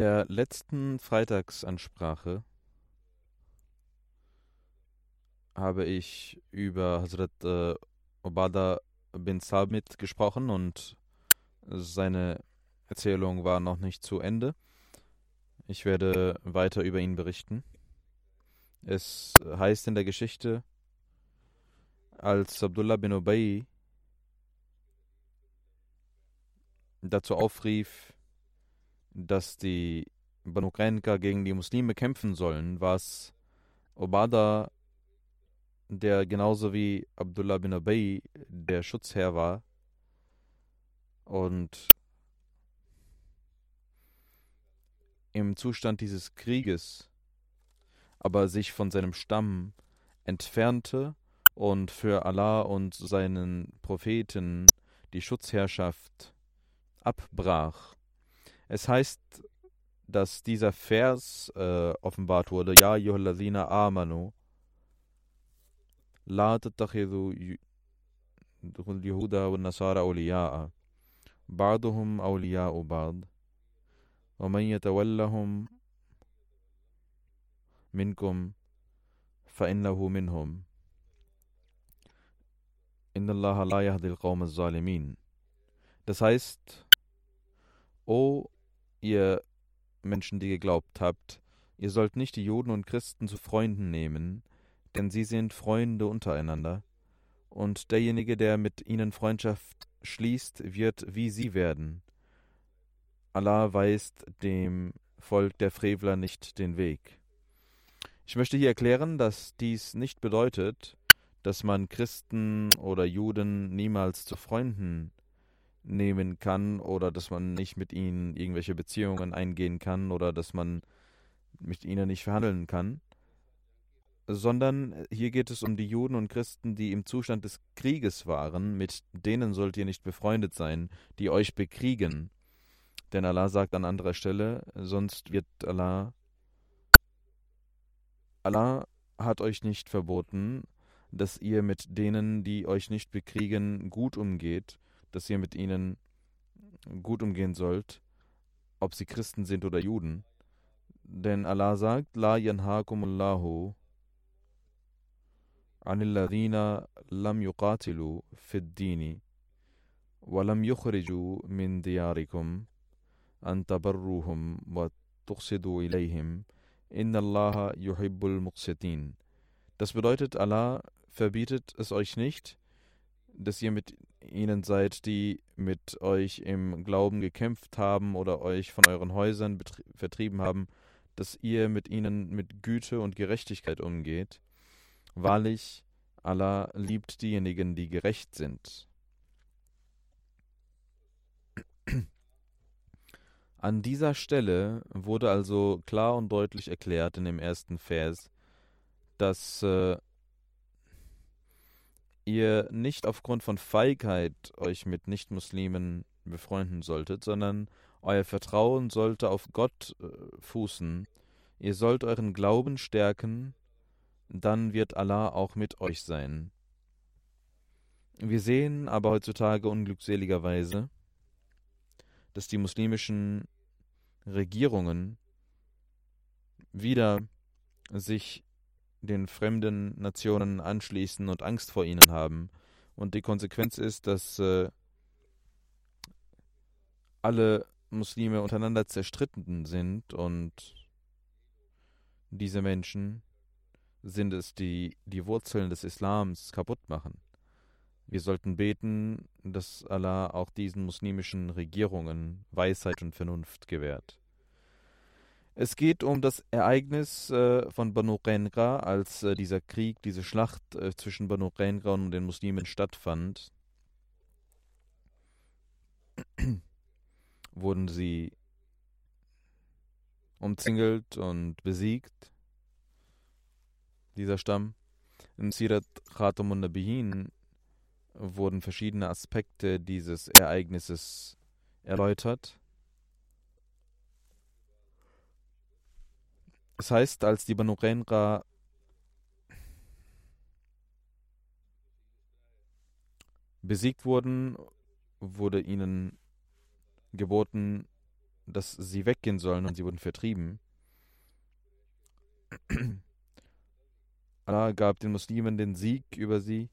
der letzten Freitagsansprache habe ich über Hazrat äh, Obada bin Sabit gesprochen und seine Erzählung war noch nicht zu Ende. Ich werde weiter über ihn berichten. Es heißt in der Geschichte, als Abdullah bin Ubay dazu aufrief, dass die Banu Qanqa gegen die Muslime kämpfen sollen, was Obada, der genauso wie Abdullah bin Ubay der Schutzherr war und im Zustand dieses Krieges aber sich von seinem Stamm entfernte und für Allah und seinen Propheten die Schutzherrschaft abbrach. Es heißt, dass dieser Vers äh, offenbart wurde, Ja, Yohalazina amanu, la tattakhidhu Yehuda und Nasara awliya'a, ba'duhum awliya'u ba'd, ومن يتولهم منكم فإنه منهم إن الله لا يهدي القوم Das heißt, O ihr Menschen, die geglaubt habt, ihr sollt nicht die Juden und Christen zu Freunden nehmen, denn sie sind Freunde untereinander, und derjenige, der mit ihnen Freundschaft schließt, wird wie sie werden. Allah weist dem Volk der Frevler nicht den Weg. Ich möchte hier erklären, dass dies nicht bedeutet, dass man Christen oder Juden niemals zu Freunden nehmen kann oder dass man nicht mit ihnen irgendwelche Beziehungen eingehen kann oder dass man mit ihnen nicht verhandeln kann, sondern hier geht es um die Juden und Christen, die im Zustand des Krieges waren, mit denen sollt ihr nicht befreundet sein, die euch bekriegen. Denn Allah sagt an anderer Stelle, sonst wird Allah Allah hat euch nicht verboten, dass ihr mit denen, die euch nicht bekriegen, gut umgeht, dass ihr mit ihnen gut umgehen sollt, ob sie Christen sind oder Juden. Denn Allah sagt, La yanhakumullahu anilladina lam yuqatilu fid dini wa lam yukhriju min diyarikum an tabarruhum wa tuqsidu ilayhim inna allaha yuhibbul muqsitin. Das bedeutet, Allah verbietet es euch nicht, dass ihr mit ihnen seid, die mit euch im Glauben gekämpft haben oder euch von euren Häusern vertrieben haben, dass ihr mit ihnen mit Güte und Gerechtigkeit umgeht. Wahrlich, Allah liebt diejenigen, die gerecht sind. An dieser Stelle wurde also klar und deutlich erklärt in dem ersten Vers, dass äh, ihr nicht aufgrund von Feigheit euch mit Nichtmuslimen befreunden solltet, sondern euer Vertrauen sollte auf Gott äh, fußen. Ihr sollt euren Glauben stärken, dann wird Allah auch mit euch sein. Wir sehen aber heutzutage unglückseligerweise, dass die muslimischen Regierungen wieder sich den fremden Nationen anschließen und Angst vor ihnen haben. Und die Konsequenz ist, dass äh, alle Muslime untereinander zerstritten sind und diese Menschen sind es, die die Wurzeln des Islams kaputt machen. Wir sollten beten, dass Allah auch diesen muslimischen Regierungen Weisheit und Vernunft gewährt. Es geht um das Ereignis äh, von Banu Qenqa, als äh, dieser Krieg, diese Schlacht äh, zwischen Banu Qenqa und den Muslimen stattfand. wurden sie umzingelt und besiegt. Dieser Stamm. In Sirat Khatamun Nabihin wurden verschiedene Aspekte dieses Ereignisses erläutert. Es heißt, als die Banu Qenqa besiegt wurden, wurde ihnen geboten, dass sie weggehen sollen und sie wurden vertrieben. Allah gab den Muslimen den Sieg über sie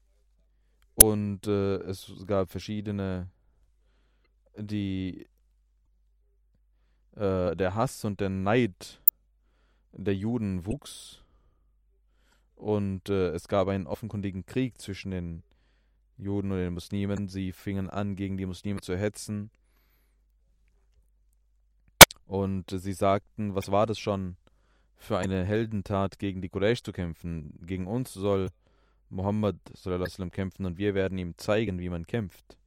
und äh, es gab verschiedene, die äh, der Hass und der Neid der Juden wuchs und äh, es gab einen offenkundigen Krieg zwischen den Juden und den Muslimen. Sie fingen an, gegen die Muslime zu hetzen und sie sagten, was war das schon für eine Heldentat, gegen die Quraysh zu kämpfen? Gegen uns soll Muhammad sallam, kämpfen und wir werden ihm zeigen, wie man kämpft.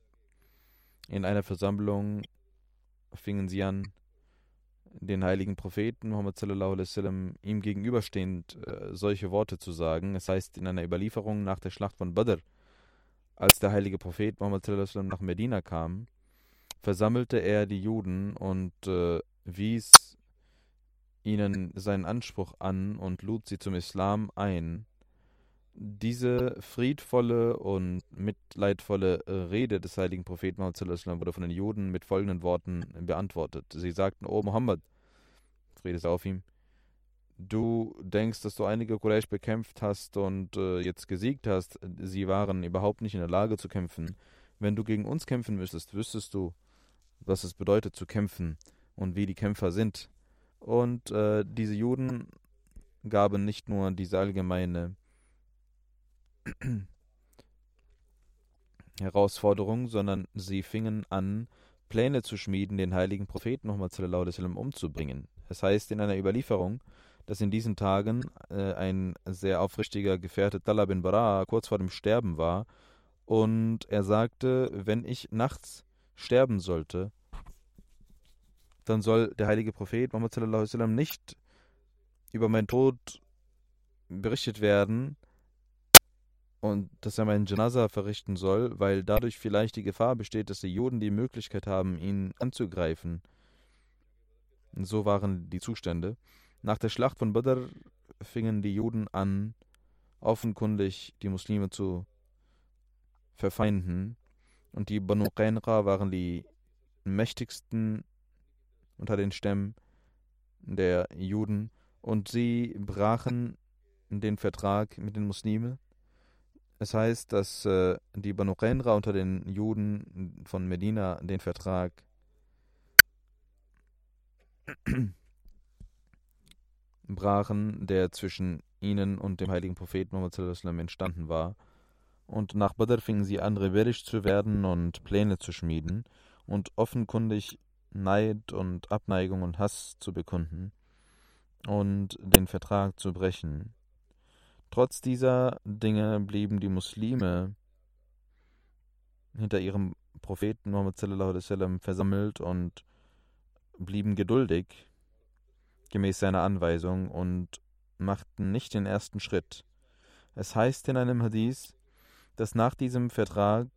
In einer Versammlung fingen sie an, den heiligen Propheten Muhammad sallam, ihm gegenüberstehend äh, solche Worte zu sagen. Es heißt in einer Überlieferung nach der Schlacht von Badr, als der heilige Prophet Muhammad sallam, nach Medina kam, versammelte er die Juden und äh, wies ihnen seinen Anspruch an und lud sie zum Islam ein. Diese friedvolle und mitleidvolle Rede des heiligen Propheten wurde von den Juden mit folgenden Worten beantwortet. Sie sagten, O Muhammad, Friede sei auf ihm, du denkst, dass du einige Quraysh bekämpft hast und äh, jetzt gesiegt hast. Sie waren überhaupt nicht in der Lage zu kämpfen. Wenn du gegen uns kämpfen müsstest, wüsstest du, was es bedeutet zu kämpfen und wie die Kämpfer sind. Und äh, diese Juden gaben nicht nur diese allgemeine Herausforderung, sondern sie fingen an, Pläne zu schmieden, den heiligen Propheten Muhammad umzubringen. Es heißt in einer Überlieferung, dass in diesen Tagen äh, ein sehr aufrichtiger Gefährte Talab bin Bara kurz vor dem Sterben war und er sagte, wenn ich nachts sterben sollte, dann soll der heilige Prophet Muhammad nicht über meinen Tod berichtet werden und dass er meinen Janaza verrichten soll, weil dadurch vielleicht die Gefahr besteht, dass die Juden die Möglichkeit haben, ihn anzugreifen. So waren die Zustände. Nach der Schlacht von Badr fingen die Juden an, offenkundig die Muslime zu verfeinden. Und die Banu Qainqa waren die mächtigsten unter den Stämmen der Juden und sie brachen den Vertrag mit den Muslimen. Es heißt, dass äh, die Banu Qenra unter den Juden von Medina den Vertrag brachen, der zwischen ihnen und dem heiligen Propheten Muhammad entstanden war. Und nach Badr fingen sie an, rebellisch zu werden und Pläne zu schmieden und offenkundig Neid und Abneigung und Hass zu bekunden und den Vertrag zu brechen. Trotz dieser Dinge blieben die Muslime hinter ihrem Propheten Muhammad versammelt und blieben geduldig gemäß seiner Anweisung und machten nicht den ersten Schritt. Es heißt in einem Hadith, dass nach diesem Vertrag,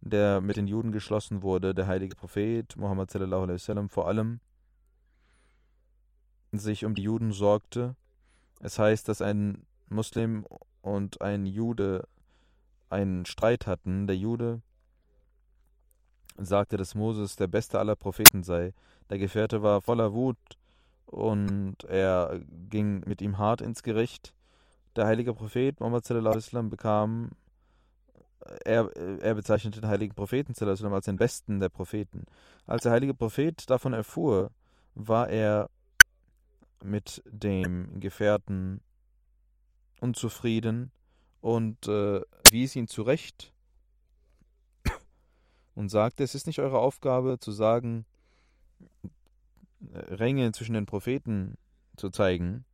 der mit den Juden geschlossen wurde, der heilige Prophet Muhammad sallam, vor allem sich um die Juden sorgte. Es heißt, dass ein Muslim und ein Jude einen Streit hatten. Der Jude sagte, dass Moses der beste aller Propheten sei. Der Gefährte war voller Wut und er ging mit ihm hart ins Gericht. Der heilige Prophet Muhammad sallam, bekam, er, er bezeichnete den heiligen Propheten sallam, als den besten der Propheten. Als der heilige Prophet davon erfuhr, war er mit dem Gefährten unzufrieden und äh, wies ihn zurecht und sagte, es ist nicht eure Aufgabe zu sagen, äh, Ränge zwischen den Propheten zu zeigen,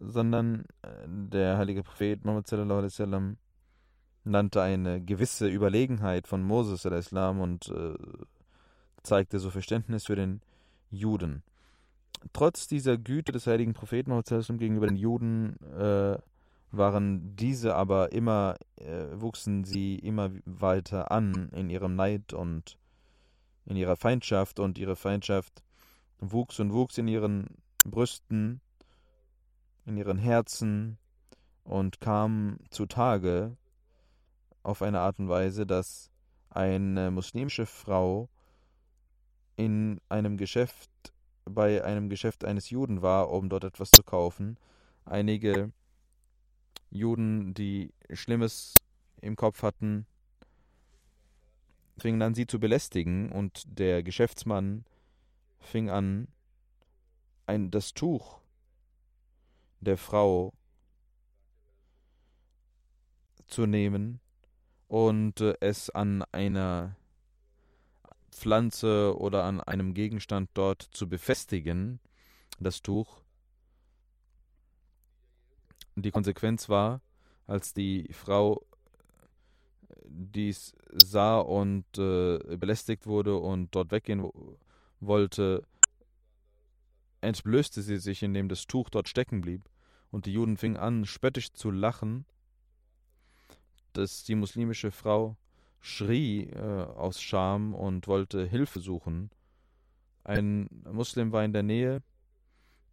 sondern äh, der heilige Prophet Muhammad sallam, nannte eine gewisse Überlegenheit von Moses Islam und äh, zeigte so Verständnis für den Juden. Trotz dieser Güte des heiligen Propheten Muhammad gegenüber den Juden äh, waren diese aber immer, äh, wuchsen sie immer weiter an in ihrem Neid und in ihrer Feindschaft und ihre Feindschaft wuchs und wuchs in ihren Brüsten, in ihren Herzen und kam zutage auf eine Art und Weise, dass eine muslimische Frau in einem Geschäft bei einem Geschäft eines Juden war, um dort etwas zu kaufen. Einige Juden, die Schlimmes im Kopf hatten, fingen an, sie zu belästigen, und der Geschäftsmann fing an, ein, das Tuch der Frau zu nehmen und äh, es an einer Pflanze oder an einem Gegenstand dort zu befestigen, das Tuch, die Konsequenz war, als die Frau dies sah und äh, belästigt wurde und dort weggehen wollte, entblößte sie sich, indem das Tuch dort stecken blieb, und die Juden fingen an, spöttisch zu lachen, dass die muslimische Frau schrie äh, aus Scham und wollte Hilfe suchen. Ein Muslim war in der Nähe,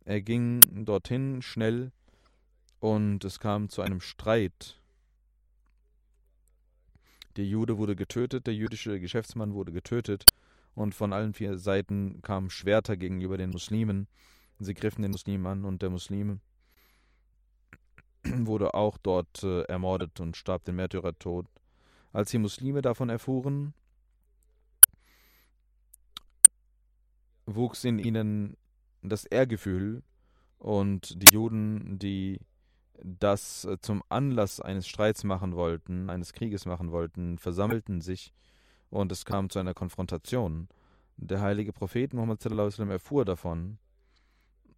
er ging dorthin schnell und es kam zu einem Streit. Der Jude wurde getötet, der jüdische Geschäftsmann wurde getötet und von allen vier Seiten kamen Schwerter gegenüber den Muslimen. Sie griffen den Muslim an und der Muslim wurde auch dort äh, ermordet und starb den Märtyrertod. Als die Muslime davon erfuhren, wuchs in ihnen das Ehrgefühl und die Juden, die das äh, zum Anlass eines Streits machen wollten, eines Krieges machen wollten, versammelten sich und es kam zu einer Konfrontation. Der heilige Prophet Muhammad erfuhr davon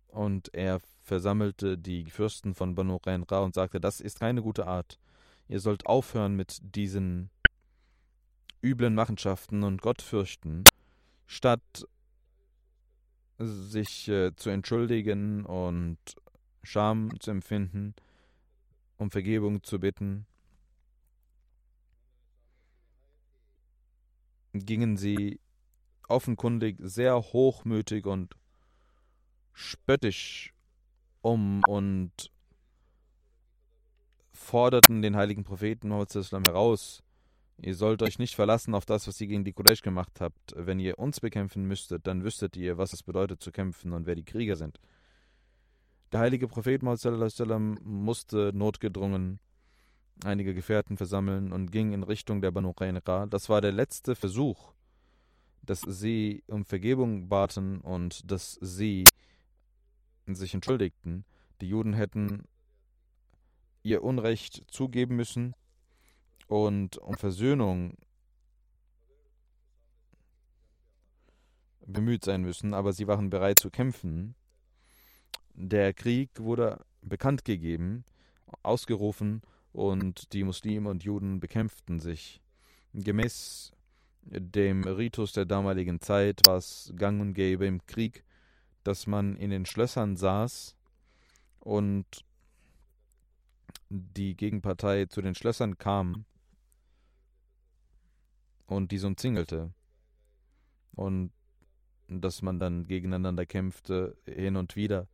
und er versammelte die Fürsten von Banu Qainqa und sagte, das ist keine gute Art. Ihr sollt aufhören mit diesen üblen Machenschaften und Gott fürchten, statt sich äh, zu entschuldigen und Scham zu empfinden, um Vergebung zu bitten, gingen sie offenkundig sehr hochmütig und spöttisch um und forderten den heiligen Propheten Muhammad heraus, ihr sollt euch nicht verlassen auf das, was ihr gegen die Quraysh gemacht habt. Wenn ihr uns bekämpfen müsstet, dann wüsstet ihr, was es bedeutet zu kämpfen und wer die Krieger sind. Der heilige Prophet Muhammad musste notgedrungen einige Gefährten versammeln und ging in Richtung der Banu Qaynuqa. Das war der letzte Versuch, dass sie um Vergebung baten und dass sie sich entschuldigten. Die Juden hätten ihr Unrecht zugeben müssen und um Versöhnung bemüht sein müssen, aber sie waren bereit zu kämpfen. Der Krieg wurde bekannt gegeben, ausgerufen und die Muslime und Juden bekämpften sich. Gemäß dem Ritus der damaligen Zeit war es gang und gäbe im Krieg, dass man in den Schlössern saß und die Gegenpartei zu den Schlössern kam und diese umzingelte. Und dass man dann gegeneinander kämpfte, hin und wieder.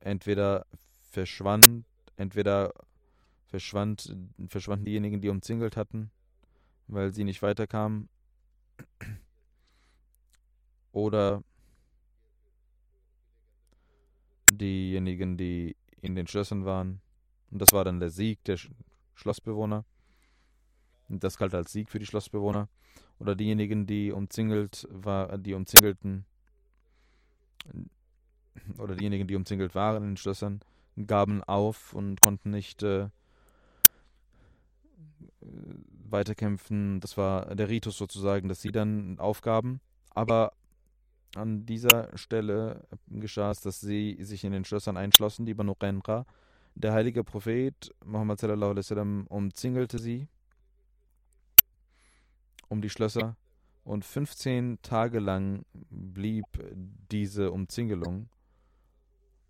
Entweder verschwand, entweder verschwand, verschwanden diejenigen, die umzingelt hatten, weil sie nicht weiterkamen, oder diejenigen, die in den Schlössern waren. Und das war dann der Sieg der Sch Schlossbewohner. Und das galt als Sieg für die Schlossbewohner. Oder diejenigen, die umzingelt war, die umzingelten oder diejenigen, die umzingelt waren in den Schlössern, gaben auf und konnten nicht äh, weiterkämpfen. Das war der Ritus sozusagen, dass sie dann aufgaben. Aber an dieser Stelle geschah es, dass sie sich in den Schlössern einschlossen, die Banu Qenra. Der heilige Prophet Muhammad sallallahu alaihi wasallam umzingelte sie um die Schlösser und 15 Tage lang blieb diese Umzingelung.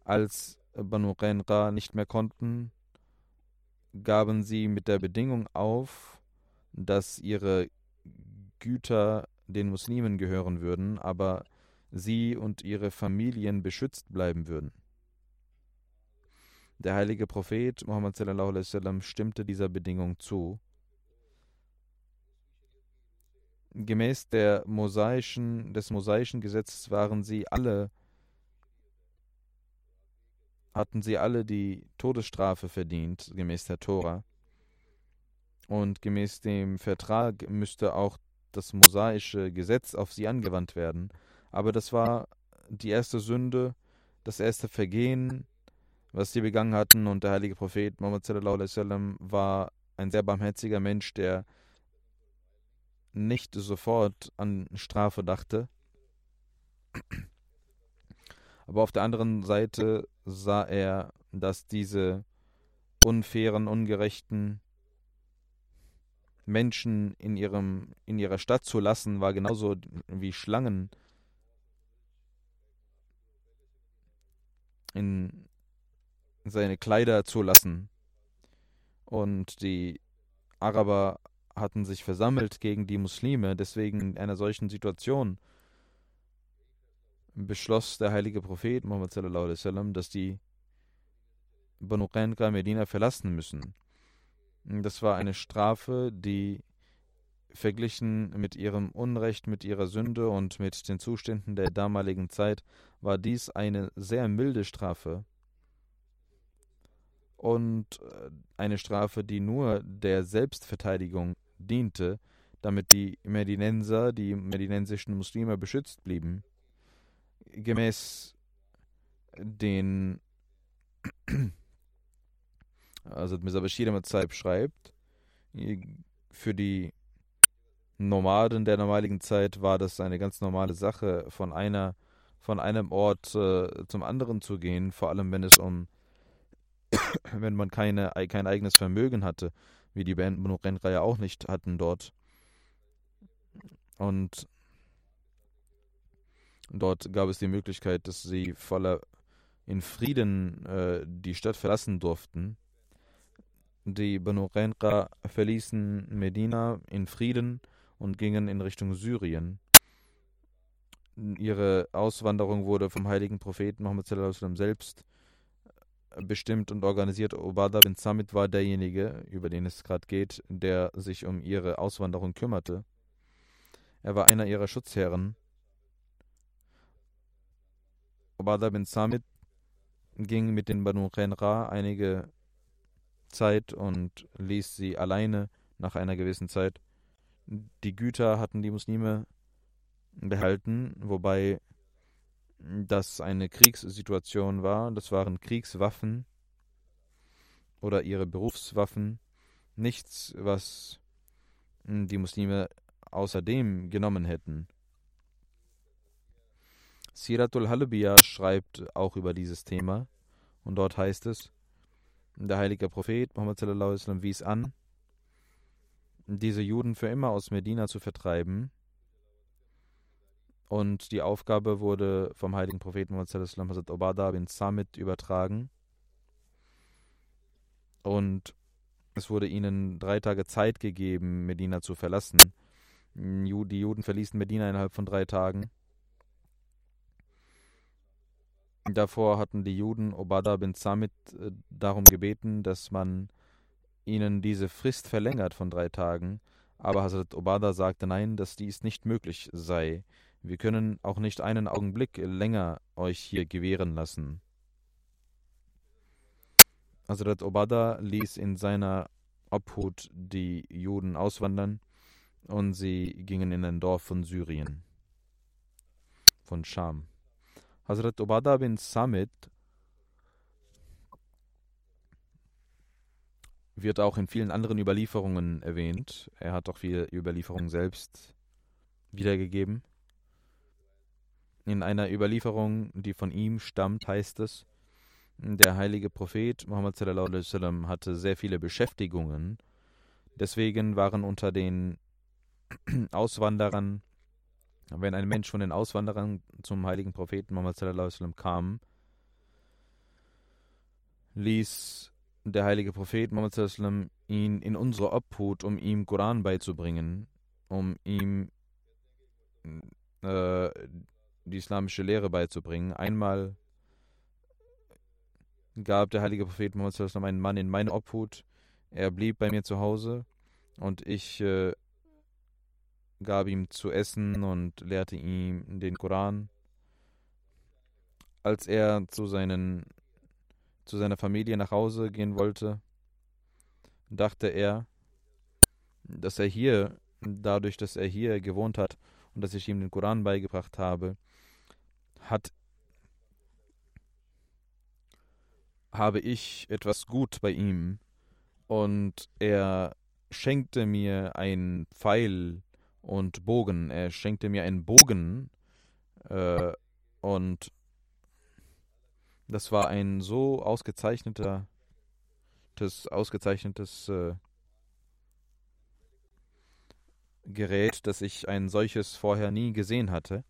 Als Banu Qenra nicht mehr konnten, gaben sie mit der Bedingung auf, dass ihre Güter den Muslimen gehören würden, aber sie und ihre Familien beschützt bleiben würden. Der heilige Prophet Muhammad sallam, stimmte dieser Bedingung zu. Gemäß der mosaischen, des mosaischen Gesetzes waren sie alle hatten sie alle die Todesstrafe verdient, gemäß der Tora. Und gemäß dem Vertrag müsste auch das mosaische Gesetz auf sie angewandt werden. Aber das war die erste Sünde, das erste Vergehen, was sie begangen hatten. Und der heilige Prophet Muhammad sallam, war ein sehr barmherziger Mensch, der nicht sofort an Strafe dachte. Aber auf der anderen Seite sah er, dass diese unfairen, ungerechten Menschen in, ihrem, in ihrer Stadt zu lassen, war genauso wie Schlangen in seine Kleider zu lassen. Und die Araber hatten sich versammelt gegen die Muslime, deswegen in einer solchen Situation beschloss der heilige Prophet Muhammad sallallahu wasallam, dass die Banu Qanqa Medina verlassen müssen. Das war eine Strafe, die verglichen mit ihrem Unrecht, mit ihrer Sünde und mit den Zuständen der damaligen Zeit, war dies eine sehr milde Strafe und äh, eine Strafe, die nur der Selbstverteidigung diente, damit die Medinenser, die medinensischen Muslime beschützt blieben gemäß den also Mr. Bashir schreibt, für die Nomaden der damaligen Zeit war das eine ganz normale Sache, von einer von einem Ort äh, zum anderen zu gehen, vor allem wenn es um wenn man keine, kein eigenes Vermögen hatte, wie die Banu Renra ja auch nicht hatten dort. Und Dort gab es die Möglichkeit, dass sie voller in Frieden äh, die Stadt verlassen durften. Die Banu Renqa verließen Medina in Frieden und gingen in Richtung Syrien. Ihre Auswanderung wurde vom heiligen Propheten Muhammad selbst bestimmt und organisiert. Obada bin Samit war derjenige, über den es gerade geht, der sich um ihre Auswanderung kümmerte. Er war einer ihrer Schutzherren Ubadah bin Samit ging mit den Banu Qenra einige Zeit und ließ sie alleine nach einer gewissen Zeit. Die Güter hatten die Muslime behalten, wobei das eine Kriegssituation war. Das waren Kriegswaffen oder ihre Berufswaffen. Nichts, was die Muslime außerdem genommen hätten. Siratul Halbiya schreibt auch über dieses Thema und dort heißt es, Der heilige Prophet Muhammad wies an, diese Juden für immer aus Medina zu vertreiben. Und die Aufgabe wurde vom heiligen Propheten Muhammad sallam, Hazrat Obada bin Samit übertragen. Und es wurde ihnen drei Tage Zeit gegeben, Medina zu verlassen. Die Juden verließen Medina innerhalb von drei Tagen. Davor hatten die Juden Obada bin Samit äh, darum gebeten, dass man ihnen diese Frist verlängert von drei Tagen. Aber Hazrat Obada sagte nein, dass dies nicht möglich sei. Wir können auch nicht einen Augenblick länger euch hier gewähren lassen. Hazrat Obada ließ in seiner Obhut die Juden auswandern und sie gingen in ein Dorf von Syrien, von Scham. Hazrat Obada bin Samit wird auch in vielen anderen Überlieferungen erwähnt. Er hat auch viele Überlieferungen selbst wiedergegeben. In einer Überlieferung, die von ihm stammt, heißt es, der heilige Prophet Muhammad sallam, hatte sehr viele Beschäftigungen. Deswegen waren unter den Auswanderern wenn ein Mensch von den Auswanderern zum heiligen Propheten Muhammad kam, ließ der heilige Prophet Muhammad ihn in unsere Obhut, um ihm Koran beizubringen, um ihm äh, die islamische Lehre beizubringen. Einmal gab der heilige Prophet Muhammad einen Mann in meine Obhut. Er blieb bei mir zu Hause und ich äh, gab ihm zu essen und lehrte ihm den Koran. Als er zu, seinen, zu seiner Familie nach Hause gehen wollte, dachte er, dass er hier, dadurch, dass er hier gewohnt hat und dass ich ihm den Koran beigebracht habe, hat habe ich etwas gut bei ihm und er schenkte mir ein Pfeil und Bogen. Er schenkte mir einen Bogen äh, und das war ein so ausgezeichneter, das ausgezeichnetes äh, Gerät, dass ich ein solches vorher nie gesehen hatte.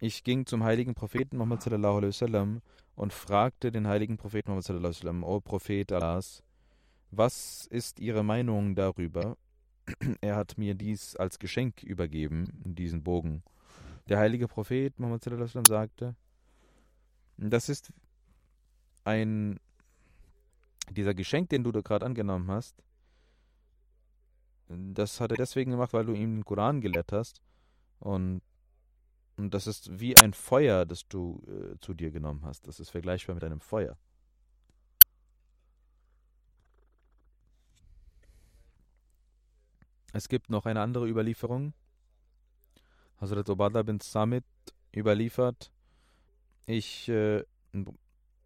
Ich ging zum heiligen Propheten Muhammad sallallahu alaihi wasallam und fragte den heiligen Propheten Muhammad sallallahu alaihi wasallam, O Prophet Allahs, was ist Ihre Meinung darüber? er hat mir dies als Geschenk übergeben, diesen Bogen. Der heilige Prophet Muhammad sagte, das ist ein, dieser Geschenk, den du da gerade angenommen hast, das hat er deswegen gemacht, weil du ihm den Koran gelehrt hast. Und, und das ist wie ein Feuer, das du äh, zu dir genommen hast. Das ist vergleichbar mit einem Feuer. Es gibt noch eine andere Überlieferung. Hazrat Obada bin Samit überliefert. Ich äh,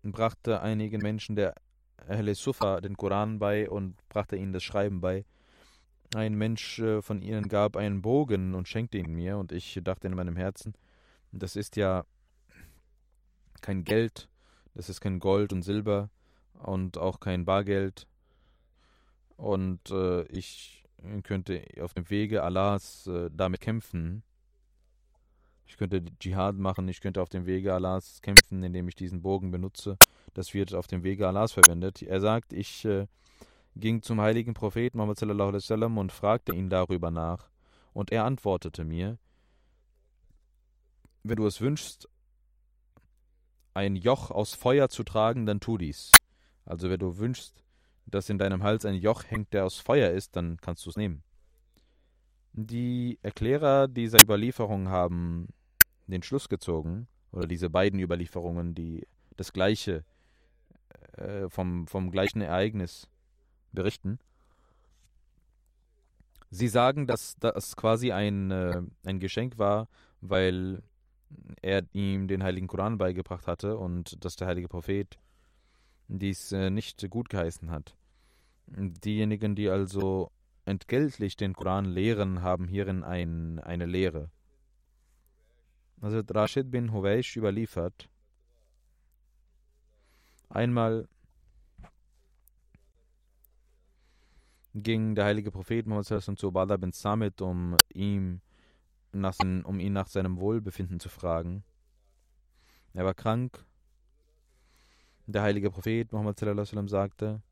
brachte einigen Menschen der Ahle Sufa den Koran bei und brachte ihnen das Schreiben bei. Ein Mensch äh, von ihnen gab einen Bogen und schenkte ihn mir und ich dachte in meinem Herzen, das ist ja kein Geld, das ist kein Gold und Silber und auch kein Bargeld. Und äh, ich könnte auf dem Wege Allahs äh, damit kämpfen. Ich könnte Dschihad machen, ich könnte auf dem Wege Allahs kämpfen, indem ich diesen Bogen benutze. Das wird auf dem Wege Allahs verwendet. Er sagt, ich äh, ging zum heiligen Propheten Muhammad sallallahu alaihi wasallam und fragte ihn darüber nach. Und er antwortete mir, wenn du es wünschst, ein Joch aus Feuer zu tragen, dann tu dies. Also wenn du wünschst, dass in deinem Hals ein Joch hängt, der aus Feuer ist, dann kannst du es nehmen. Die Erklärer dieser Überlieferung haben den Schluss gezogen, oder diese beiden Überlieferungen, die das gleiche, äh, vom, vom gleichen Ereignis berichten. Sie sagen, dass das quasi ein, äh, ein Geschenk war, weil er ihm den heiligen Koran beigebracht hatte und dass der heilige Prophet dies äh, nicht gut geheißen hat. Diejenigen, die also entgeltlich den Koran lehren, haben hierin ein, eine Lehre. Also Rashid bin Huwaish überliefert, einmal ging der heilige Prophet Muhammad zu Ubadah bin Samit, um ihm nach um ihn nach seinem Wohlbefinden zu fragen. Er war krank. Der heilige Prophet Muhammad sagte,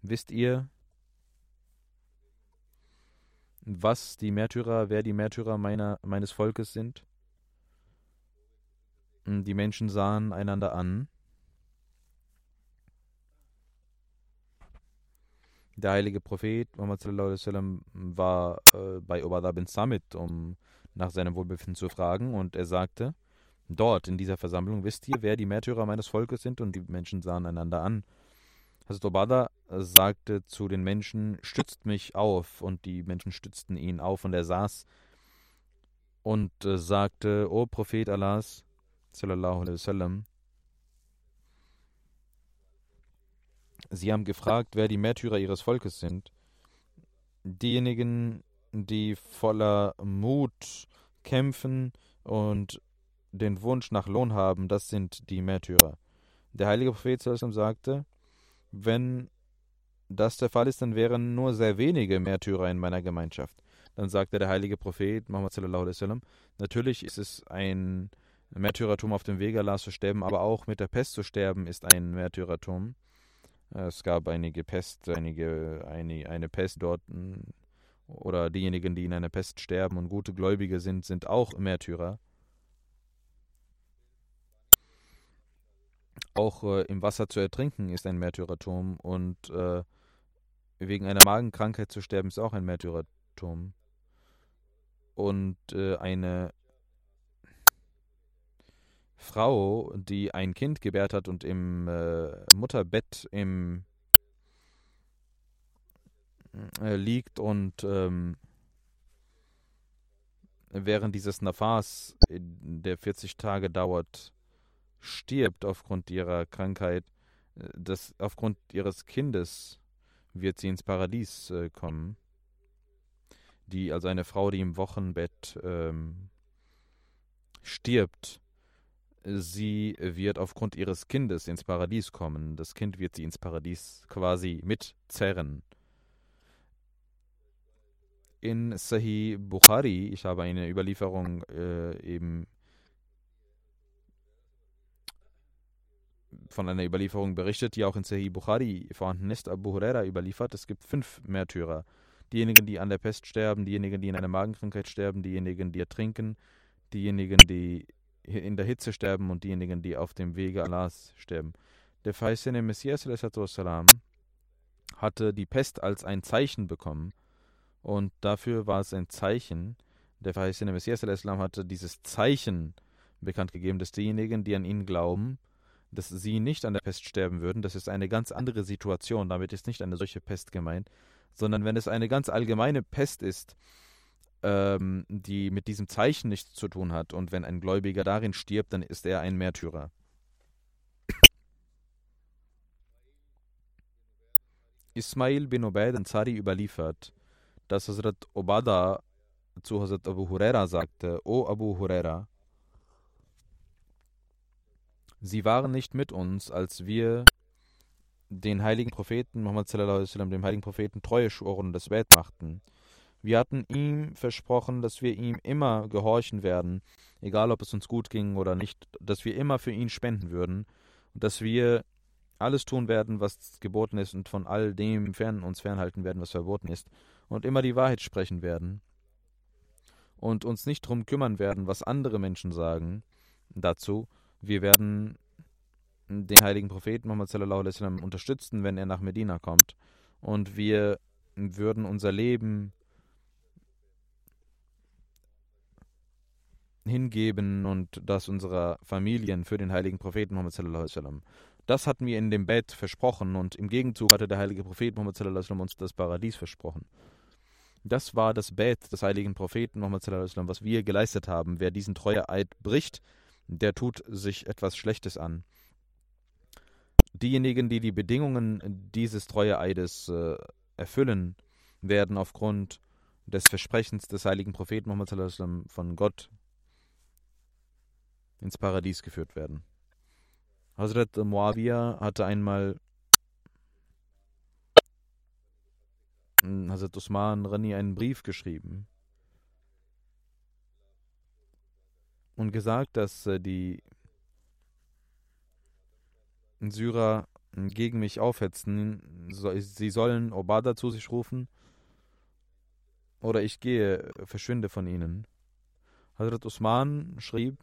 wisst ihr, was die Märtyrer, wer die Märtyrer meiner, meines Volkes sind? Die Menschen sahen einander an. Der heilige Prophet Muhammad war äh, bei Ubadah bin Samit, um nach seinem Wohlbefinden zu fragen, und er sagte, dort in dieser Versammlung wisst ihr, wer die Märtyrer meines Volkes sind, und die Menschen sahen einander an. Hazrat Obada sagte zu den Menschen, stützt mich auf, und die Menschen stützten ihn auf, und er saß und äh, sagte, O Prophet Allahs, sallallahu alaihi wasallam, Sie haben gefragt, wer die Märtyrer Ihres Volkes sind. Diejenigen, die voller Mut kämpfen und den Wunsch nach Lohn haben, das sind die Märtyrer. Der heilige Prophet sagte, wenn das der Fall ist, dann wären nur sehr wenige Märtyrer in meiner Gemeinschaft. Dann sagte der heilige Prophet Muhammad sallallahu natürlich ist es ein Märtyrertum auf dem Wege Allahs zu sterben, aber auch mit der Pest zu sterben ist ein Märtyrertum. Es gab einige Pest, einige, eine, eine Pest dort oder diejenigen, die in einer Pest sterben und gute Gläubige sind, sind auch Märtyrer. Auch äh, im Wasser zu ertrinken ist ein Märtyrertum und äh, wegen einer Magenkrankheit zu sterben ist auch ein Märtyrertum. Und äh, eine Frau, die ein Kind gebärt hat und im äh, Mutterbett im äh, liegt und ähm, während dieses Nafas, der 40 Tage dauert, stirbt aufgrund ihrer Krankheit, äh, das, aufgrund ihres Kindes wird sie ins Paradies äh, kommen. Die, also eine Frau, die im Wochenbett ähm, stirbt, sie wird aufgrund ihres Kindes ins Paradies kommen. Das Kind wird sie ins Paradies quasi mitzerren in Sahih Bukhari, ich habe eine Überlieferung äh, eben von einer Überlieferung berichtet, die auch in Sahih Bukhari vorhanden ist, Abu Huraira überliefert, es gibt fünf Märtyrer. Diejenigen, die an der Pest sterben, diejenigen, die in einer Magenkrankheit sterben, diejenigen, die ertrinken, diejenigen, die in der Hitze sterben und diejenigen, die auf dem Wege Allahs sterben. Der verheißene Messias hatte die Pest als ein Zeichen bekommen, und dafür war es ein Zeichen. Der verheißene Messias hatte dieses Zeichen bekannt gegeben, dass diejenigen, die an ihn glauben, dass sie nicht an der Pest sterben würden. Das ist eine ganz andere Situation. Damit ist nicht eine solche Pest gemeint, sondern wenn es eine ganz allgemeine Pest ist, ähm, die mit diesem Zeichen nichts zu tun hat und wenn ein Gläubiger darin stirbt, dann ist er ein Märtyrer. Ismail bin Ubaid Ansari überliefert, dass Hazrat Obada zu Hazrat Abu Huraira sagte, O Abu Huraira, Sie waren nicht mit uns, als wir den heiligen Propheten Muhammad sallam, dem heiligen Propheten Treue schworen und das Welt machten. Wir hatten ihm versprochen, dass wir ihm immer gehorchen werden, egal ob es uns gut ging oder nicht, dass wir immer für ihn spenden würden und dass wir alles tun werden, was geboten ist und von all dem fern uns fernhalten werden, was verboten ist und immer die Wahrheit sprechen werden und uns nicht darum kümmern werden, was andere Menschen sagen dazu. Wir werden den heiligen Propheten Muhammad unterstützen, wenn er nach Medina kommt und wir würden unser Leben hingeben und das unserer Familien für den heiligen Propheten Muhammad. Das hatten wir in dem Bett versprochen und im Gegenzug hatte der heilige Prophet Muhammad uns das Paradies versprochen. Das war das Bett des heiligen Propheten Muhammad was wir geleistet haben. Wer diesen Treueeid bricht, der tut sich etwas Schlechtes an. Diejenigen, die die Bedingungen dieses Treueeides äh, erfüllen, werden aufgrund des Versprechens des heiligen Propheten Muhammad von Gott ins Paradies geführt werden. Hazrat Muawiyah hatte einmal Hazrat Usman Rani einen Brief geschrieben und gesagt, dass äh, die Syrer gegen mich aufhetzen. Sie sollen Obada zu sich rufen oder ich gehe, verschwinde von ihnen. Hazrat Usman schrieb,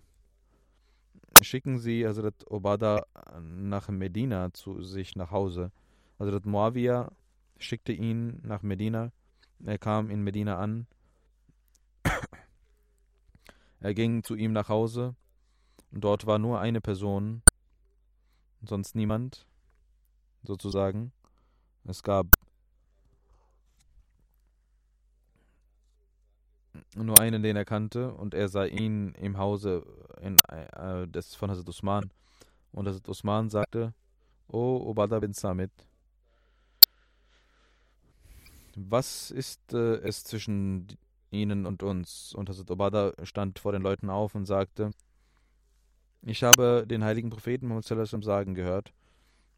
schicken Sie Hazrat Obada nach Medina zu sich nach Hause. Hazrat Muawiyah schickte ihn nach Medina. Er kam in Medina an. Er ging zu ihm nach Hause. Dort war nur eine Person, sonst niemand, sozusagen. Es gab nur einen, den er kannte, und er sah ihn im Hause in, äh, des von Hazrat Usman. Und Hazrat Usman sagte, O Obada bin Samit, was ist äh, es zwischen ihnen und uns? Und Hazrat Obada stand vor den Leuten auf und sagte, ich habe den heiligen Propheten Muhammad sagen gehört,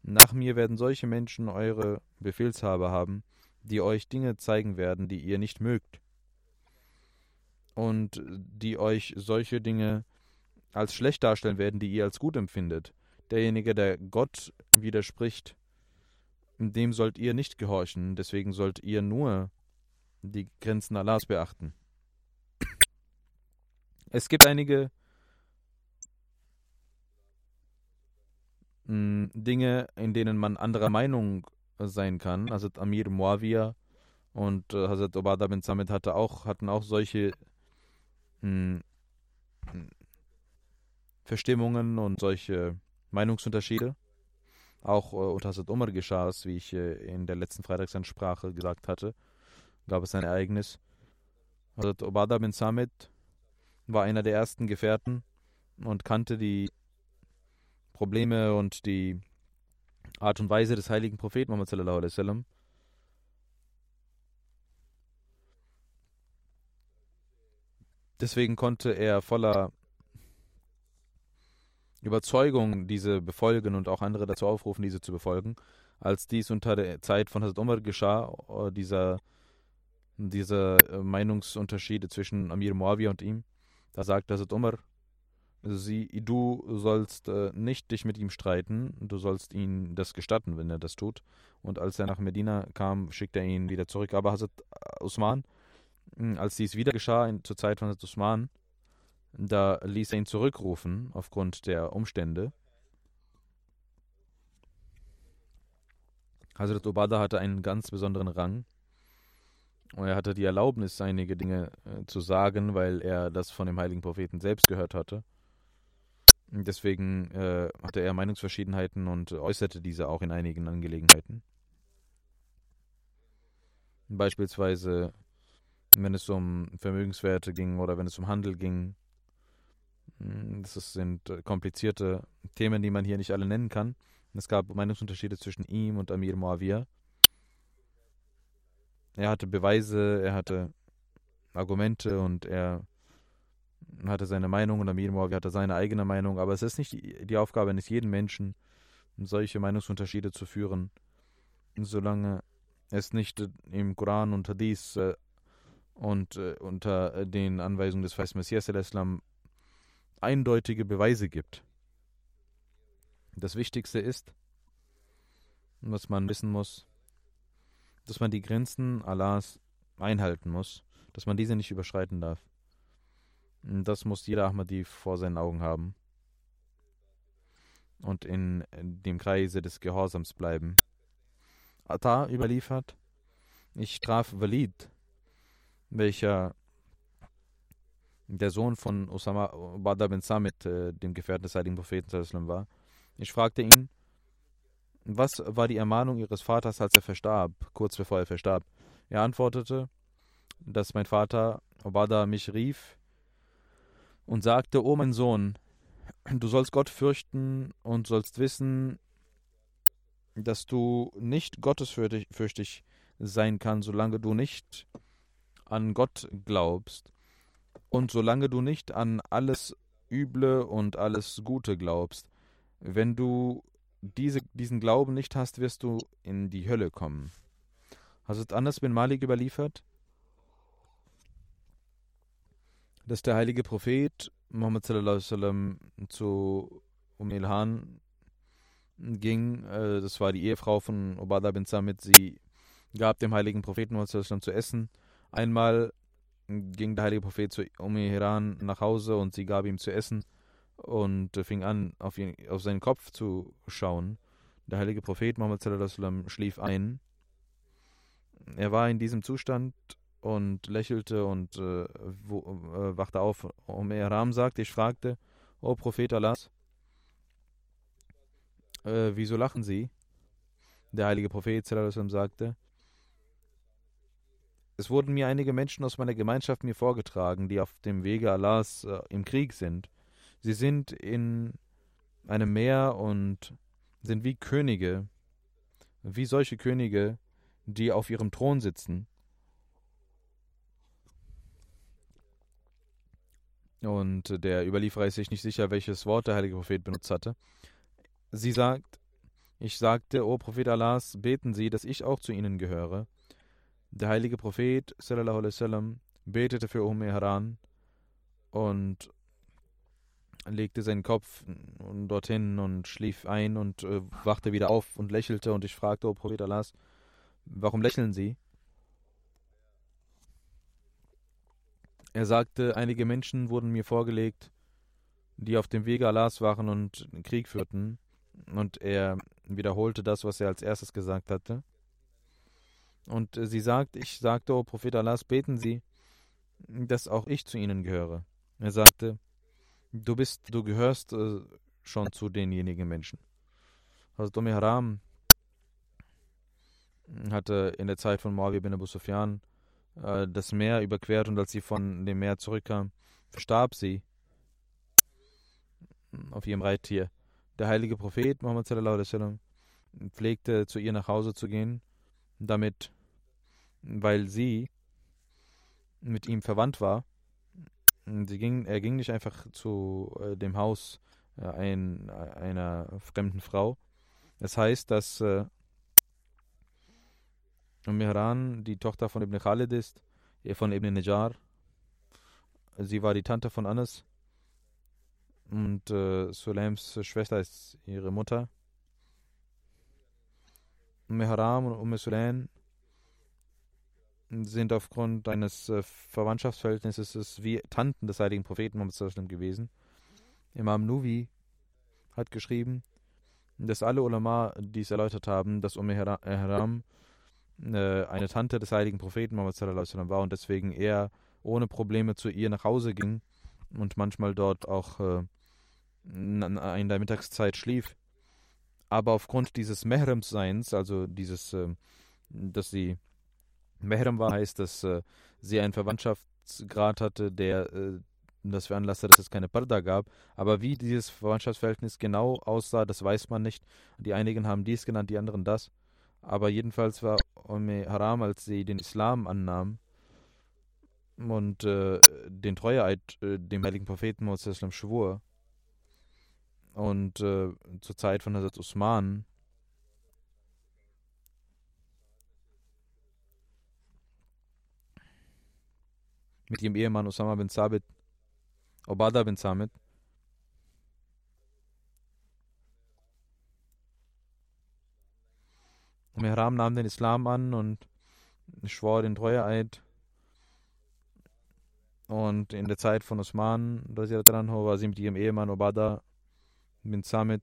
nach mir werden solche Menschen eure Befehlshaber haben, die euch Dinge zeigen werden, die ihr nicht mögt und die euch solche Dinge als schlecht darstellen werden, die ihr als gut empfindet. Derjenige, der Gott widerspricht, dem sollt ihr nicht gehorchen, deswegen sollt ihr nur die Grenzen Allahs beachten. Es gibt einige hm, Dinge, in denen man anderer Meinung sein kann. Also Amir Muawiyah und äh, Hazrat Obada bin Samit hatte auch, hatten auch solche hm, Verstimmungen und solche Meinungsunterschiede. Auch äh, unter Hazrat Umar geschah es, wie ich äh, in der letzten Freitagsansprache gesagt hatte, gab es ein Ereignis. Hazrat Obada bin Samit war einer der ersten Gefährten und kannte die Probleme und die Art und Weise des heiligen Propheten Muhammad sallallahu alaihi wasallam. Deswegen konnte er voller Überzeugung diese befolgen und auch andere dazu aufrufen, diese zu befolgen. Als dies unter der Zeit von Hazrat Umar geschah, äh, dieser, diese äh, Meinungsunterschiede zwischen Amir Muawiyah und ihm, da sagte Hazrat Umar, sie, du sollst äh, nicht dich mit ihm streiten, du sollst ihn das gestatten, wenn er das tut. Und als er nach Medina kam, schickte er ihn wieder zurück. Aber Hazrat Usman hm, als dies wieder geschah in, zur Zeit von Hazrat Usman, da ließ er ihn zurückrufen aufgrund der Umstände. Hazrat Ubada hatte einen ganz besonderen Rang. Und er hatte die Erlaubnis, einige Dinge äh, zu sagen, weil er das von dem heiligen Propheten selbst gehört hatte. Deswegen äh, hatte er Meinungsverschiedenheiten und äußerte diese auch in einigen Angelegenheiten. Beispielsweise wenn es um Vermögenswerte ging oder wenn es um Handel ging. Hm, das sind äh, komplizierte Themen, die man hier nicht alle nennen kann. Es gab Meinungsunterschiede zwischen ihm und Amir Muawiyah. Er hatte Beweise, er hatte Argumente und er hatte seine Meinung und Amir Muawiyah hatte seine eigene Meinung. Aber es ist nicht die Aufgabe eines jeden Menschen, solche Meinungsunterschiede zu führen, solange es nicht im Koran und Hadith äh, und äh, unter äh, den Anweisungen des Feist Messias Islam eindeutige Beweise gibt. Das Wichtigste ist, was man wissen muss, dass man die Grenzen Allahs einhalten muss, dass man diese nicht überschreiten darf. Das muss jeder Ahmadi vor seinen Augen haben und in dem Kreise des Gehorsams bleiben. Atta überliefert, ich traf Walid, welcher der Sohn von Osama Bada bin Samit, äh, dem Gefährten des heiligen Propheten war. Ich fragte ihn, was war die Ermahnung ihres Vaters, als er verstarb, kurz bevor er verstarb? Er antwortete, dass mein Vater Obada mich rief und sagte, O mein Sohn, du sollst Gott fürchten und sollst wissen, dass du nicht gottesfürchtig sein kannst, solange du nicht an Gott glaubst und solange du nicht an alles Üble und alles Gute glaubst, wenn du diese, diesen Glauben nicht hast, wirst du in die Hölle kommen. Hazrat Anas bin Malik überliefert, dass der heilige Prophet Muhammad sallam, zu Um Ilhan ging. Äh, das war die Ehefrau von Obada bin Samit. Sie gab dem heiligen Propheten Muhammad zu essen. Einmal ging der heilige Prophet zu Um Iran nach Hause und sie gab ihm zu essen und fing an, auf, ihn, auf seinen Kopf zu schauen. Der heilige Prophet Muhammad schlief ein. Er war in diesem Zustand und lächelte und äh, wo, äh, wachte auf. Um Ram sagte, ich fragte, O Prophet Allahs, äh, wieso lachen Sie? Der heilige Prophet sagte, es wurden mir einige Menschen aus meiner Gemeinschaft mir vorgetragen, die auf dem Wege Allahs äh, im Krieg sind. Sie sind in einem Meer und sind wie Könige, wie solche Könige, die auf ihrem Thron sitzen. Und der Überlieferer ist sich nicht sicher, welches Wort der heilige Prophet benutzt hatte. Sie sagt, ich sagte, O Prophet Allahs, beten Sie, dass ich auch zu Ihnen gehöre. Der heilige Prophet sallallahu alaihi wasallam betete für Umm Haran und legte seinen Kopf dorthin und schlief ein und äh, wachte wieder auf und lächelte und ich fragte, O Prophet Allahs, warum lächeln Sie? Er sagte, einige Menschen wurden mir vorgelegt, die auf dem Wege Allahs waren und Krieg führten, und er wiederholte das, was er als erstes gesagt hatte. Und äh, sie sagt, ich sagte, O Prophet Allahs, beten Sie, dass auch ich zu ihnen gehöre. Er sagte, du bist, du gehörst äh, schon zu denjenigen Menschen. Also Dome Haram hatte in der Zeit von Muawiyah bin Abu Sufyan äh, das Meer überquert und als sie von dem Meer zurückkam, verstarb sie auf ihrem Reittier. Der heilige Prophet Muhammad sallam, pflegte zu ihr nach Hause zu gehen, damit, weil sie mit ihm verwandt war, sie ging, er ging nicht einfach zu äh, dem Haus äh, ein, einer fremden Frau. Das heißt, dass äh, Mihran die Tochter von Ibn Khalid ist, von Ibn Najjar. Sie war die Tante von Anas und äh, Sulaims Schwester ist ihre Mutter. Umm Haram und Umm Sulaim sind aufgrund eines äh, Verwandtschaftsverhältnisses wie Tanten des heiligen Propheten Muhammad gewesen. Imam Nuvi hat geschrieben, dass alle Ulama dies erläutert haben, dass Umm Haram äh, eine Tante des heiligen Propheten Muhammad war und deswegen er ohne Probleme zu ihr nach Hause ging und manchmal dort auch äh, in der Mittagszeit schlief. Aber aufgrund dieses Mehrems-Seins, also dieses, äh, dass sie Mehrem war, heißt, dass äh, sie einen Verwandtschaftsgrad hatte, der äh, das veranlasste, dass es keine Parda gab. Aber wie dieses Verwandtschaftsverhältnis genau aussah, das weiß man nicht. Die einigen haben dies genannt, die anderen das. Aber jedenfalls war Umme Haram, als sie den Islam annahm und äh, den Treueeid äh, dem heiligen Propheten Moses schwur, und äh, zur Zeit von Hazrat Usman mit ihrem Ehemann Osama bin Sabit, Obada bin Samit. Mehram nahm den Islam an und schwor den Treueeid. Und in der Zeit von Osman war sie mit ihrem Ehemann Obada bin Samit,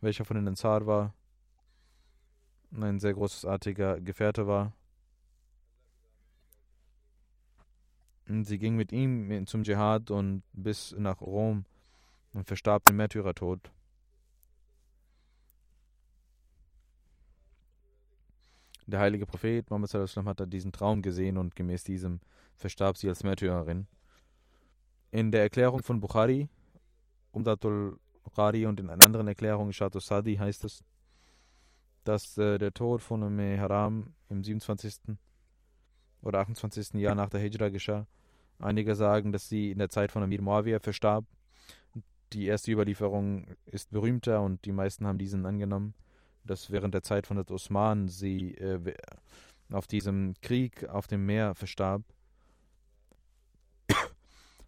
welcher von den Ansar war, ein sehr großartiger Gefährte war. Und sie ging mit ihm zum Dschihad und bis nach Rom und verstarb den Märtyrertod. Der heilige Prophet Muhammad hat diesen Traum gesehen und gemäß diesem verstarb sie als Märtyrerin. In der Erklärung von Bukhari Umdatul Qari und in einer anderen Erklärung, Shatu Sadi, heißt es, dass äh, der Tod von Umm Haram im 27. oder 28. Jahr nach der Hijra geschah. Einige sagen, dass sie in der Zeit von Amir Muawiyah verstarb. Die erste Überlieferung ist berühmter und die meisten haben diesen angenommen. dass während der Zeit von Osman sie äh, auf diesem Krieg auf dem Meer verstarb.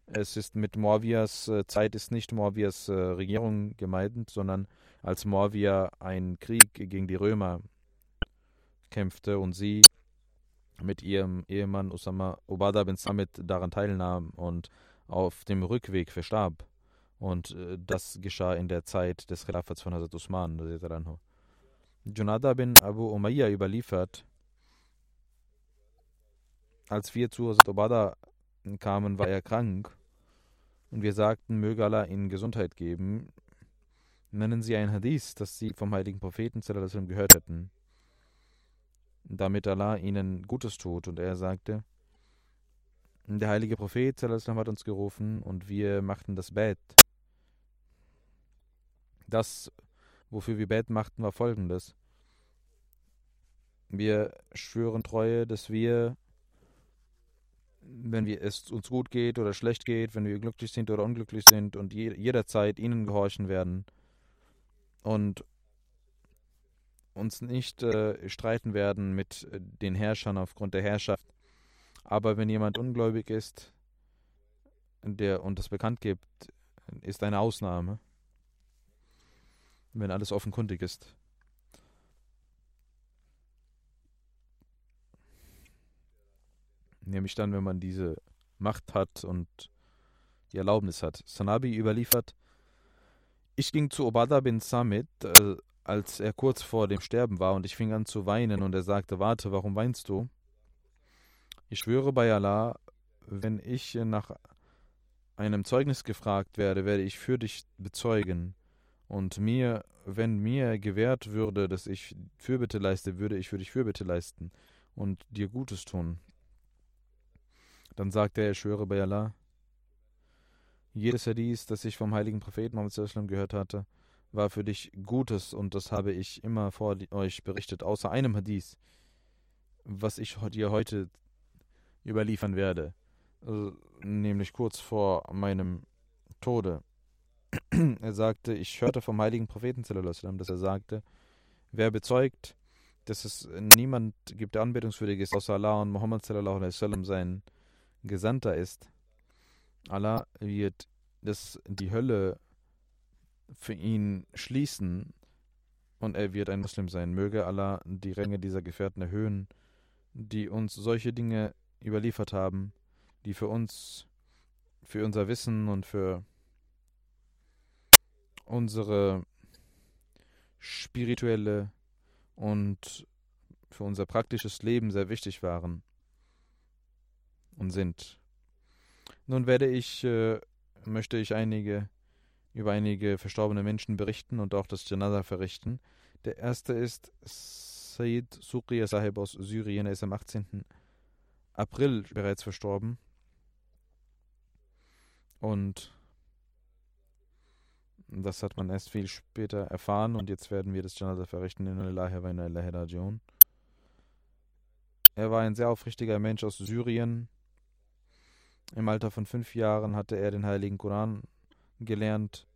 Es ist mit Morvias äh, Zeit ist nicht Morvias äh, Regierung gemeint, sondern als Morvia einen Krieg gegen die Römer kämpfte und sie mit ihrem Ehemann Usama Ubada bin Samit daran teilnahm und auf dem Rückweg verstarb. Und äh, das geschah in der Zeit des Khilafats von Hazrat Usman. Junada bin Abu Umayyah überliefert, als wir zu Hazrat Ubada kamen, war er krank und wir sagten, möge Allah ihnen Gesundheit geben. Nennen Sie ein Hadith, das Sie vom heiligen Propheten gehört hätten, damit Allah ihnen Gutes tut. Und er sagte, der heilige Prophet hat uns gerufen und wir machten das Bett. Das, wofür wir Bett machten, war folgendes. Wir schwören Treue, dass wir, wenn wir es uns gut geht oder schlecht geht, wenn wir glücklich sind oder unglücklich sind und je, jederzeit ihnen gehorchen werden und uns nicht äh, streiten werden mit den Herrschern aufgrund der Herrschaft. Aber wenn jemand ungläubig ist der, und das bekannt gibt, ist eine Ausnahme wenn alles offenkundig ist. Nämlich dann, wenn man diese Macht hat und die Erlaubnis hat. Sanabi überliefert, ich ging zu Obada bin Samit, äh, als er kurz vor dem Sterben war, und ich fing an zu weinen, und er sagte, warte, warum weinst du? Ich schwöre bei Allah, wenn ich nach einem Zeugnis gefragt werde, werde ich für dich bezeugen. Und mir, wenn mir gewährt würde, dass ich Fürbitte leiste, würde ich für dich Fürbitte leisten und dir Gutes tun. Dann sagte er, ich schwöre bei Allah, jedes Hadith, das ich vom heiligen Propheten Muhammad gehört hatte, war für dich Gutes und das habe ich immer vor euch berichtet, außer einem Hadith, was ich dir heute überliefern werde, also, nämlich kurz vor meinem Tode. er sagte, ich hörte vom heiligen Propheten, dass er sagte, wer bezeugt, dass es niemand gibt, der anbetungswürdig ist, außer Allah und Muhammad sein Gesandter ist, Allah wird das, die Hölle für ihn schließen und er wird ein Muslim sein. Möge Allah die Ränge dieser Gefährten erhöhen, die uns solche Dinge überliefert haben, die für uns, für unser Wissen und für unsere spirituelle und für unser praktisches Leben sehr wichtig waren und sind. Nun werde ich, äh, möchte ich einige über einige verstorbene Menschen berichten und auch das Janaza verrichten. Der erste ist Said Suqiyya Sahib aus Syrien. Er ist am 18. April bereits verstorben. Und das hat man erst viel später erfahren und jetzt werden wir das Janaza verrichten in Ilahi wa Ilahi Rajiun. Er war ein sehr aufrichtiger Mensch aus Syrien. Im Alter von fünf Jahren hatte er den Heiligen Koran gelernt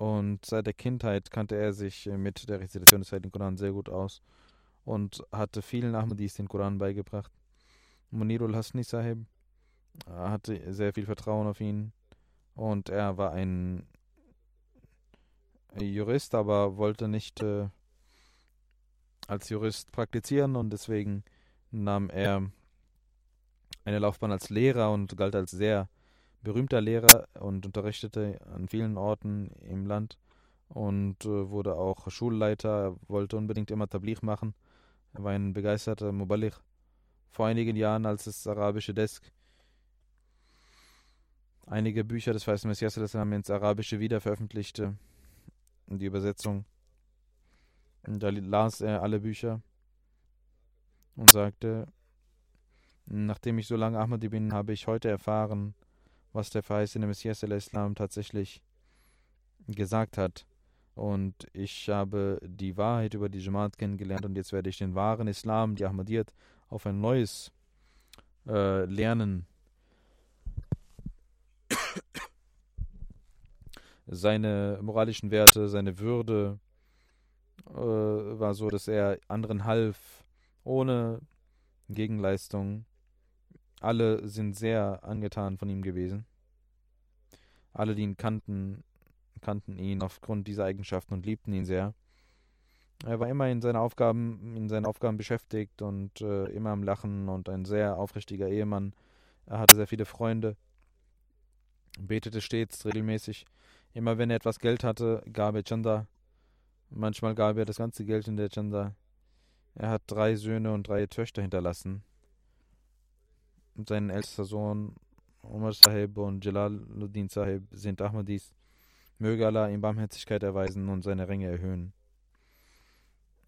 und seit der Kindheit kannte er sich mit der Rezitation des Heiligen Koran sehr gut aus und hatte vielen Ahmadis den Koran beigebracht. Munirul Hasni Sahib hatte sehr viel Vertrauen auf ihn und er war ein Jurist, aber wollte nicht äh, als Jurist praktizieren und deswegen nahm er eine Laufbahn als Lehrer und galt als sehr berühmter Lehrer und unterrichtete an vielen Orten im Land und äh, wurde auch Schulleiter. Er wollte unbedingt immer Tablich machen. Er war ein begeisterter Mubalich. Vor einigen Jahren, als das arabische Desk einige Bücher des Weißen Messias ins Arabische wieder veröffentlichte, die Übersetzung. Da las er alle Bücher und sagte, nachdem ich so lange Ahmadi bin, habe ich heute erfahren, was der verheißene Messias al-Islam tatsächlich gesagt hat. Und ich habe die Wahrheit über die Jamaat kennengelernt und jetzt werde ich den wahren Islam, die Ahmadiyyat, auf ein neues äh, lernen seine moralischen Werte, seine Würde äh, war so, dass er anderen half, ohne Gegenleistung. Alle sind sehr angetan von ihm gewesen. Alle, die ihn kannten, kannten ihn aufgrund dieser Eigenschaften und liebten ihn sehr. Er war immer in seinen Aufgaben, in seinen Aufgaben beschäftigt und äh, immer am Lachen und ein sehr aufrichtiger Ehemann. Er hatte sehr viele Freunde, betete stets regelmäßig. Immer wenn er etwas Geld hatte, gab er Chanda. Manchmal gab er das ganze Geld in der Chanda. Er hat drei Söhne und drei Töchter hinterlassen. Sein ältester Sohn Umar Sahib und Jalaluddin Sahib sind Ahmadis. Möge Allah ihm Barmherzigkeit erweisen und seine Ränge erhöhen.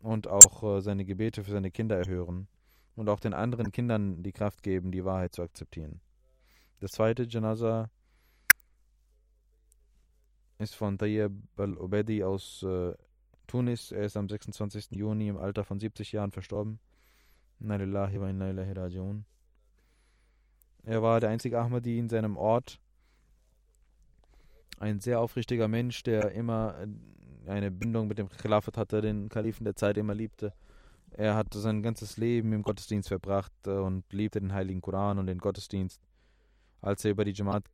Und auch äh, seine Gebete für seine Kinder erhören. Und auch den anderen Kindern die Kraft geben, die Wahrheit zu akzeptieren. Das zweite Janaza ist von Tayyib al-Obedi aus äh, Tunis. Er ist am 26. Juni im Alter von 70 Jahren verstorben. Inna lillahi wa inna ilahi raji'un. Er war der einzige Ahmadi in seinem Ort. Ein sehr aufrichtiger Mensch, der immer eine Bindung mit dem Khilafat hatte, den Kalifen der Zeit immer liebte. Er hat sein ganzes Leben im Gottesdienst verbracht und liebte den Heiligen Koran und den Gottesdienst. Als er über die Jamaat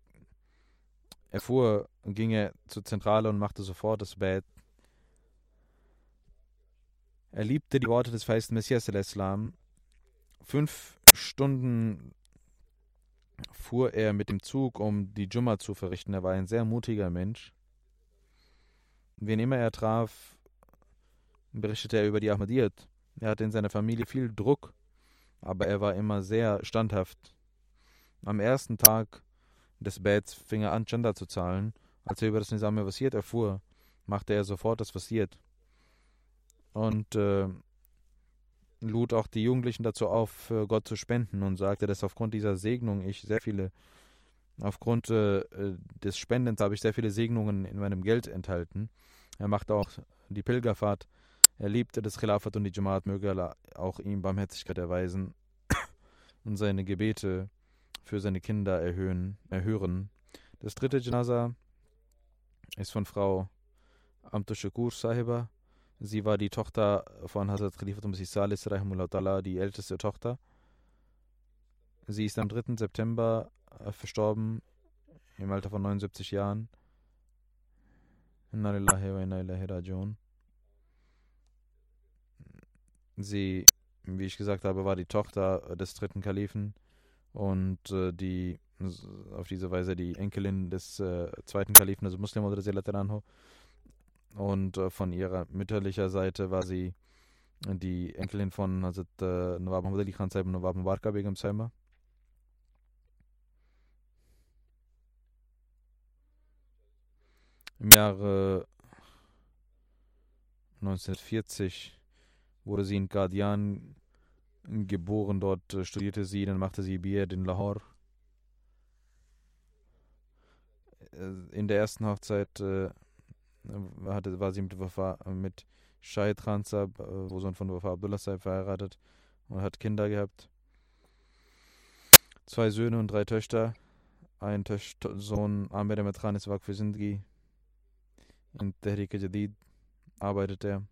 erfuhr, ging er zur Zentrale und machte sofort das Bett. Er liebte die Worte des feisten Messias. Fünf Stunden fuhr er mit dem Zug, um die Jumma zu verrichten. Er war ein sehr mutiger Mensch. Wen immer er traf, berichtete er über die Ahmadiyyat. Er hatte in seiner Familie viel Druck, aber er war immer sehr standhaft. Am ersten Tag des Bets fing er an, Chanda zu zahlen. Als er über das Nizam Wasiert erfuhr, machte er sofort das Wasiert. Und äh, lud auch die Jugendlichen dazu auf, für Gott zu spenden und sagte, dass aufgrund dieser Segnung ich sehr viele, aufgrund äh, des Spendens habe ich sehr viele Segnungen in meinem Geld enthalten. Er machte auch die Pilgerfahrt. Er liebte das Khilafat und die Jamaat, möge Allah auch ihm Barmherzigkeit erweisen und seine Gebete für seine Kinder erhöhen, erhören. Das dritte Janaza ist von Frau Amtushakur Sahiba. Sie war die Tochter von Hazrat Khalifat Masih Salis, die älteste Tochter. Sie ist am 3. September äh, verstorben, im Alter von 79 Jahren. Sie, wie ich gesagt habe, war die Tochter des dritten Kalifen und äh, die auf diese Weise die Enkelin des äh, zweiten Kalifen, also Muslim oder Anho. Und äh, von ihrer mütterlicher Seite war sie die Enkelin von Hazrat äh, Nawab Muhammad Ali Khan Saib und Nawab Mubarka Begum Saima. Im Jahre 1940 wurde sie in Qadian geboren. Dort äh, studierte sie, dann machte sie B.Ed in Lahore. Äh, in der ersten Hochzeit äh, hatte, war sie mit, Wafa, mit Shahid Khan Saab, äh, Sohn von Wafa Abdullah Saab, verheiratet und hat Kinder gehabt. Zwei Söhne und drei Töchter. Ein Töch Sohn Amir Khan ist Waqf Zindgi. In Tehrik Jadid arbeitet er.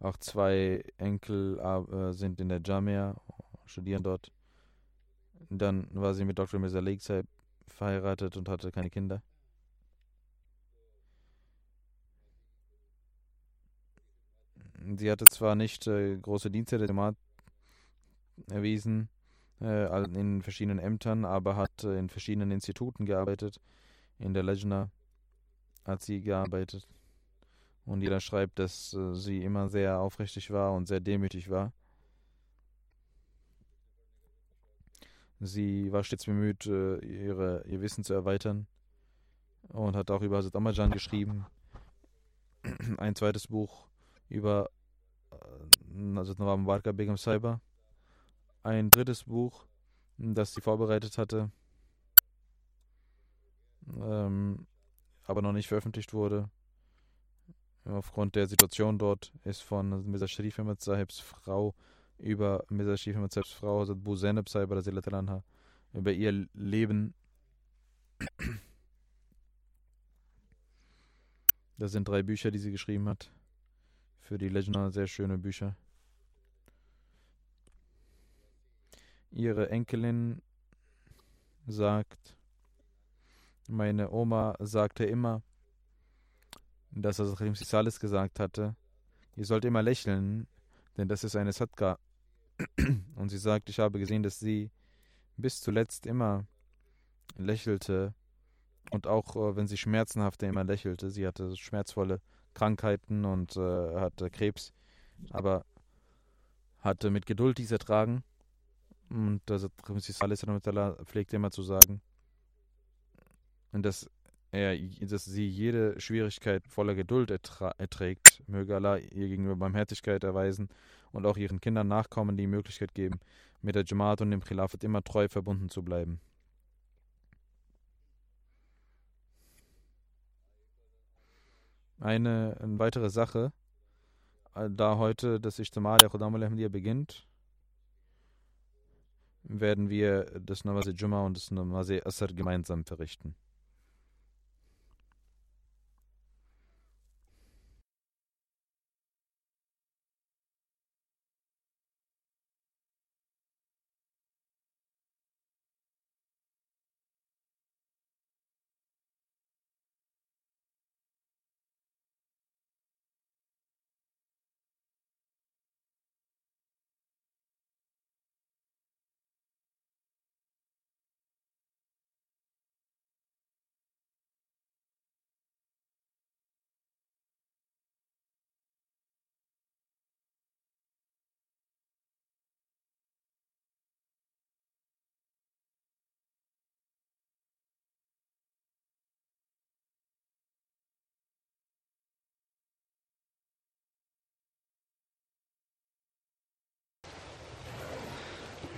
Auch zwei Enkel äh, sind in der Jamia, studieren dort. Dann war sie mit Dr. Mirza Lakeside verheiratet und hatte keine Kinder. Sie hatte zwar nicht äh, große Dienste der Jamaat erwiesen äh, in verschiedenen Ämtern, aber hat äh, in verschiedenen Instituten gearbeitet. In der Lejna hat sie gearbeitet. Und jeder schreibt, dass äh, sie immer sehr aufrichtig war und sehr demütig war. Sie war stets bemüht, äh, ihre, ihr Wissen zu erweitern und hat auch über Hazrat Amajan geschrieben. Ein zweites Buch über Hazrat Nawab Mubarak Begum Saiba. Ein drittes Buch, das sie vorbereitet hatte, ähm, aber noch nicht veröffentlicht wurde aufgrund der Situation dort ist von Mirza Sharif Ahmad Sahibs Frau über Mirza Sharif Ahmad Sahibs Frau, Hazrat Bu Zainab Sahib anha, über ihr Leben. Das sind drei Bücher, die sie geschrieben hat. für die Legend sehr schöne Bücher. Ihre Enkelin sagt, meine Oma sagte immer, dass er Rahim Salis gesagt hatte, ihr sollt immer lächeln, denn das ist eine Sadka. Und sie sagt, ich habe gesehen, dass sie bis zuletzt immer lächelte und auch äh, wenn sie schmerzenhafte immer lächelte. Sie hatte schmerzvolle Krankheiten und äh, hatte Krebs, aber hatte mit Geduld dies ertragen. Und das pflegte immer zu sagen, dass er, dass sie jede Schwierigkeit voller Geduld erträgt. Möge Allah ihr gegenüber Barmherzigkeit erweisen und auch ihren Kindern Nachkommen die Möglichkeit geben, mit der Jamaat und dem Khilafat immer treu verbunden zu bleiben. Eine, eine weitere Sache, äh, da heute das Ijtima der Khudam al beginnt, werden wir das Namaz Jumma und das Namaz Asr gemeinsam verrichten.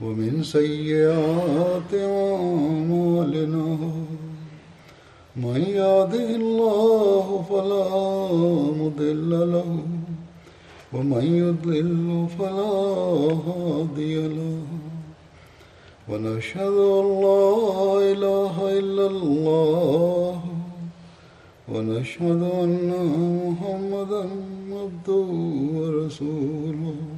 ومن سيئات أعمالنا من يهده الله فلا مضل له ومن يضلل فلا هادي له ونشهد أن لا إله إلا الله ونشهد أن محمدا عبده ورسوله